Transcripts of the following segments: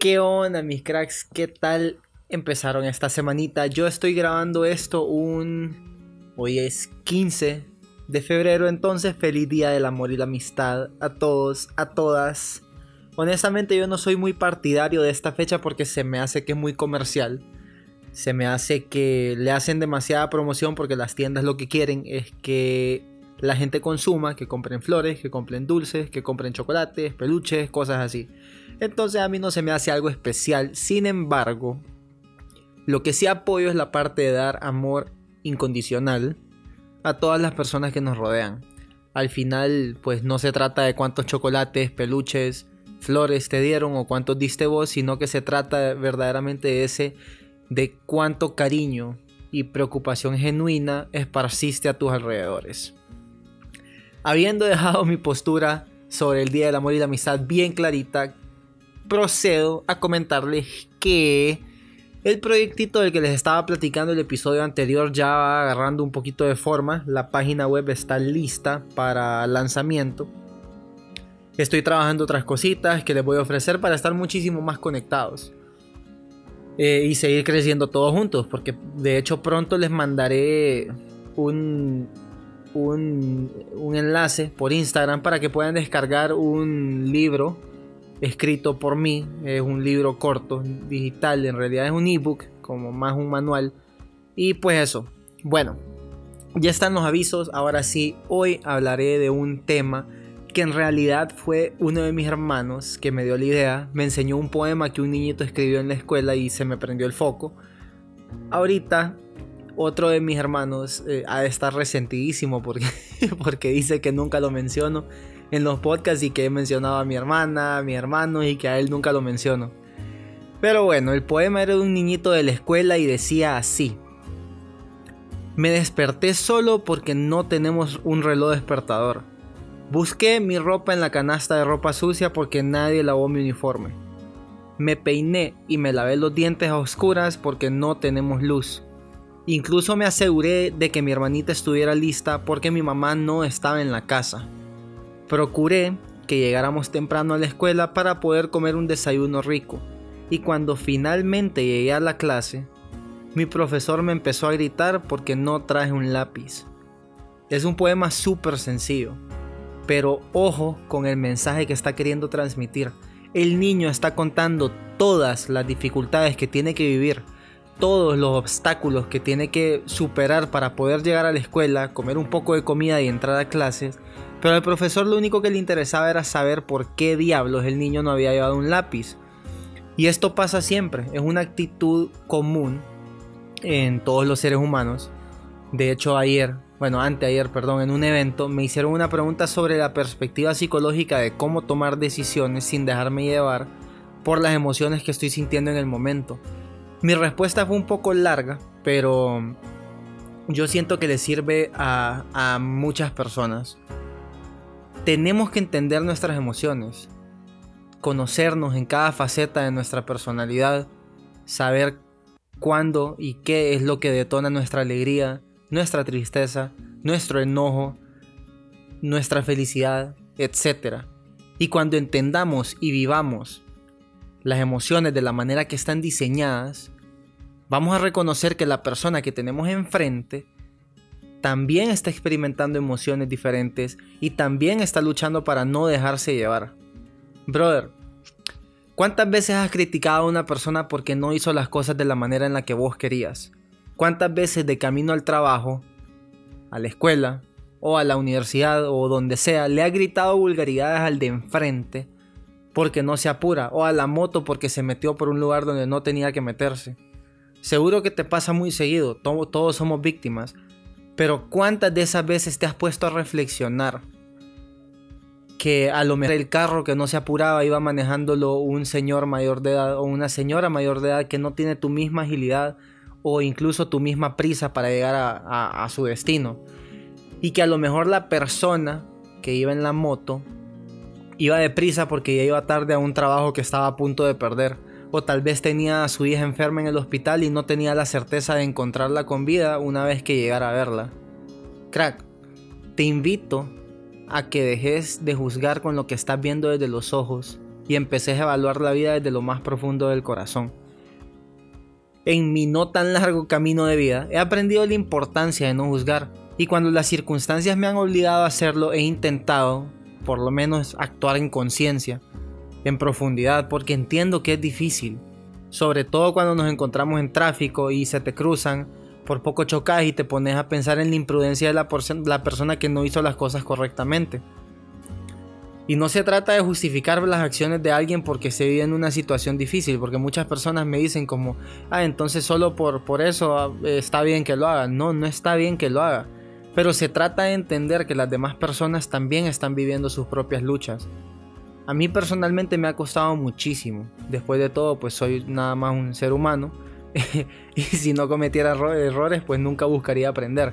¿Qué onda mis cracks? ¿Qué tal empezaron esta semanita? Yo estoy grabando esto un... Hoy es 15 de febrero, entonces feliz día del amor y la amistad a todos, a todas. Honestamente yo no soy muy partidario de esta fecha porque se me hace que es muy comercial. Se me hace que le hacen demasiada promoción porque las tiendas lo que quieren es que la gente consuma, que compren flores, que compren dulces, que compren chocolates, peluches, cosas así. Entonces a mí no se me hace algo especial. Sin embargo, lo que sí apoyo es la parte de dar amor incondicional a todas las personas que nos rodean. Al final, pues no se trata de cuántos chocolates, peluches, flores te dieron o cuántos diste vos, sino que se trata verdaderamente de ese de cuánto cariño y preocupación genuina esparciste a tus alrededores. Habiendo dejado mi postura sobre el Día del Amor y la Amistad bien clarita, procedo a comentarles que el proyectito del que les estaba platicando el episodio anterior ya va agarrando un poquito de forma. La página web está lista para lanzamiento. Estoy trabajando otras cositas que les voy a ofrecer para estar muchísimo más conectados. Eh, y seguir creciendo todos juntos. Porque de hecho pronto les mandaré un, un, un enlace por Instagram para que puedan descargar un libro escrito por mí. Es un libro corto, digital, en realidad es un ebook, como más un manual. Y pues eso. Bueno, ya están los avisos. Ahora sí, hoy hablaré de un tema que en realidad fue uno de mis hermanos que me dio la idea. Me enseñó un poema que un niñito escribió en la escuela y se me prendió el foco. Ahorita otro de mis hermanos eh, ha de estar resentidísimo porque, porque dice que nunca lo menciono en los podcasts y que he mencionado a mi hermana, a mi hermano y que a él nunca lo menciono. Pero bueno, el poema era de un niñito de la escuela y decía así. Me desperté solo porque no tenemos un reloj despertador. Busqué mi ropa en la canasta de ropa sucia porque nadie lavó mi uniforme. Me peiné y me lavé los dientes a oscuras porque no tenemos luz. Incluso me aseguré de que mi hermanita estuviera lista porque mi mamá no estaba en la casa. Procuré que llegáramos temprano a la escuela para poder comer un desayuno rico. Y cuando finalmente llegué a la clase, mi profesor me empezó a gritar porque no traje un lápiz. Es un poema súper sencillo, pero ojo con el mensaje que está queriendo transmitir. El niño está contando todas las dificultades que tiene que vivir, todos los obstáculos que tiene que superar para poder llegar a la escuela, comer un poco de comida y entrar a clases, pero al profesor lo único que le interesaba era saber por qué diablos el niño no había llevado un lápiz. Y esto pasa siempre, es una actitud común en todos los seres humanos. De hecho, ayer, bueno, anteayer, perdón, en un evento me hicieron una pregunta sobre la perspectiva psicológica de cómo tomar decisiones sin dejarme llevar por las emociones que estoy sintiendo en el momento. Mi respuesta fue un poco larga, pero yo siento que le sirve a, a muchas personas tenemos que entender nuestras emociones, conocernos en cada faceta de nuestra personalidad, saber cuándo y qué es lo que detona nuestra alegría, nuestra tristeza, nuestro enojo, nuestra felicidad, etc. Y cuando entendamos y vivamos las emociones de la manera que están diseñadas, vamos a reconocer que la persona que tenemos enfrente también está experimentando emociones diferentes y también está luchando para no dejarse llevar. Brother, ¿cuántas veces has criticado a una persona porque no hizo las cosas de la manera en la que vos querías? ¿Cuántas veces de camino al trabajo, a la escuela o a la universidad o donde sea le has gritado vulgaridades al de enfrente porque no se apura o a la moto porque se metió por un lugar donde no tenía que meterse. Seguro que te pasa muy seguido, todos somos víctimas, pero ¿cuántas de esas veces te has puesto a reflexionar que a lo mejor el carro que no se apuraba iba manejándolo un señor mayor de edad o una señora mayor de edad que no tiene tu misma agilidad o incluso tu misma prisa para llegar a, su destino? Y que a lo mejor la persona que iba en la moto iba deprisa porque ya iba tarde a un trabajo que estaba a punto de perder. O tal vez tenía a su hija enferma en el hospital y no tenía la certeza de encontrarla con vida una vez que llegara a verla. Crack, te invito a que dejes de juzgar con lo que estás viendo desde los ojos y empeces a evaluar la vida desde lo más profundo del corazón. En mi no tan largo camino de vida he aprendido la importancia de no juzgar y cuando las circunstancias me han obligado a hacerlo he intentado por lo menos actuar en conciencia, en profundidad, porque entiendo que es difícil, sobre todo cuando nos encontramos en tráfico y se te cruzan, por poco chocas y te pones a pensar en la imprudencia de la, la persona que no hizo las cosas correctamente. Y no se trata de justificar las acciones de alguien porque se vive en una situación difícil, porque muchas personas me dicen como, ah, entonces solo por, por eso ah, está bien que lo haga. No, no está bien que lo haga. Pero se trata de entender que las demás personas también están viviendo sus propias luchas. A mí personalmente me ha costado muchísimo. Después de todo, pues soy nada más un ser humano. y si no cometiera errores, pues nunca buscaría aprender.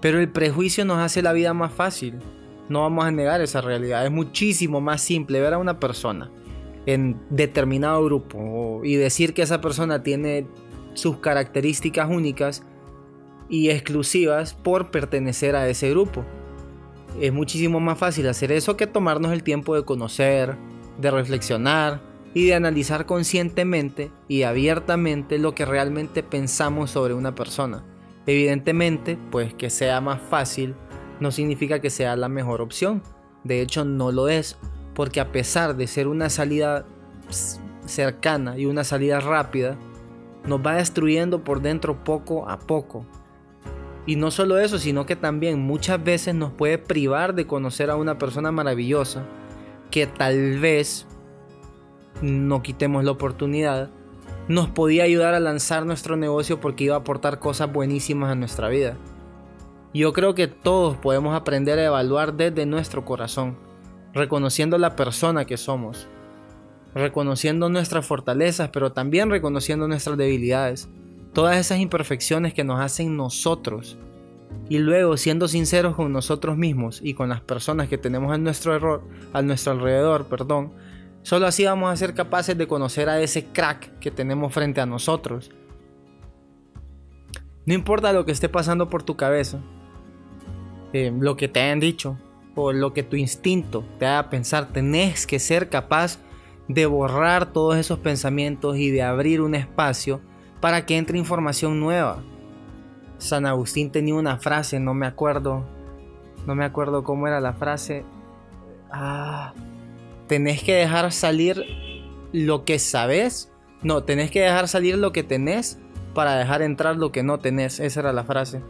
Pero el prejuicio nos hace la vida más fácil. No vamos a negar esa realidad. Es muchísimo más simple ver a una persona en determinado grupo y decir que esa persona tiene sus características únicas y exclusivas por pertenecer a ese grupo. Es muchísimo más fácil hacer eso que tomarnos el tiempo de conocer, de reflexionar y de analizar conscientemente y abiertamente lo que realmente pensamos sobre una persona. Evidentemente, pues que sea más fácil no significa que sea la mejor opción. De hecho, no lo es, porque a pesar de ser una salida cercana y una salida rápida, nos va destruyendo por dentro poco a poco. Y no solo eso, sino que también muchas veces nos puede privar de conocer a una persona maravillosa que tal vez no quitemos la oportunidad, nos podía ayudar a lanzar nuestro negocio porque iba a aportar cosas buenísimas a nuestra vida. Yo creo que todos podemos aprender a evaluar desde nuestro corazón, reconociendo la persona que somos, reconociendo nuestras fortalezas, pero también reconociendo nuestras debilidades todas esas imperfecciones que nos hacen nosotros y luego siendo sinceros con nosotros mismos y con las personas que tenemos a nuestro, error, a nuestro alrededor, perdón, solo así vamos a ser capaces de conocer a ese crack que tenemos frente a nosotros. No importa lo que esté pasando por tu cabeza, eh, lo que te hayan dicho o lo que tu instinto te haga pensar, tenés que ser capaz de borrar todos esos pensamientos y de abrir un espacio para que entre información nueva. San Agustín tenía una frase, no me acuerdo, no me acuerdo cómo era la frase. Ah, tenés que dejar salir lo que sabes. No, tenés que dejar salir lo que tenés para dejar entrar lo que no tenés. Esa era la frase.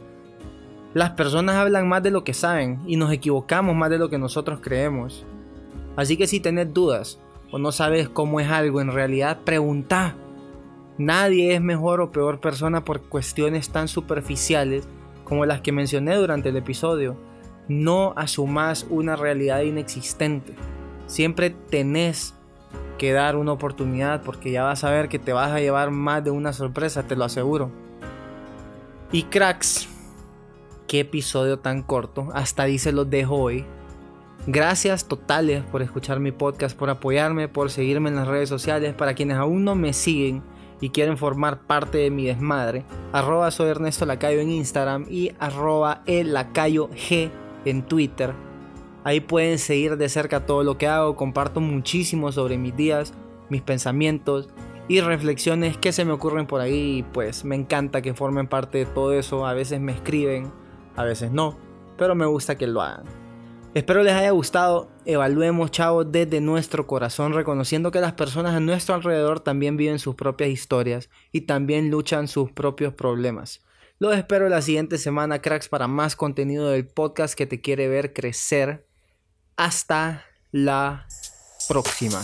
Las personas hablan más de lo que saben y nos equivocamos más de lo que nosotros creemos. Así que si tenés dudas o no sabes cómo es algo en realidad, pregunta Nadie es mejor o peor persona por cuestiones tan superficiales como las que mencioné durante el episodio. No asumas una realidad inexistente. Siempre tenés que dar una oportunidad porque ya vas a ver que te vas a llevar más de una sorpresa, te lo aseguro. Y cracks, qué episodio tan corto. Hasta ahí se los dejo hoy. Gracias totales por escuchar mi podcast, por apoyarme, por seguirme en las redes sociales. Para quienes aún no me siguen, y quieren formar parte de mi desmadre, arroba soy Ernesto Lacayo en Instagram y arroba el Lacayo G en Twitter. Ahí pueden seguir de cerca todo lo que hago, comparto muchísimo sobre mis días, mis pensamientos y reflexiones que se me ocurren por ahí y pues me encanta que formen parte de todo eso, a veces me escriben, a veces no, pero me gusta que lo hagan. Espero les haya gustado. Evaluemos, chavos, desde nuestro corazón, reconociendo que las personas a nuestro alrededor también viven sus propias historias y también luchan sus propios problemas. Los espero la siguiente semana, cracks, para más contenido del podcast que te quiere ver crecer. Hasta la próxima.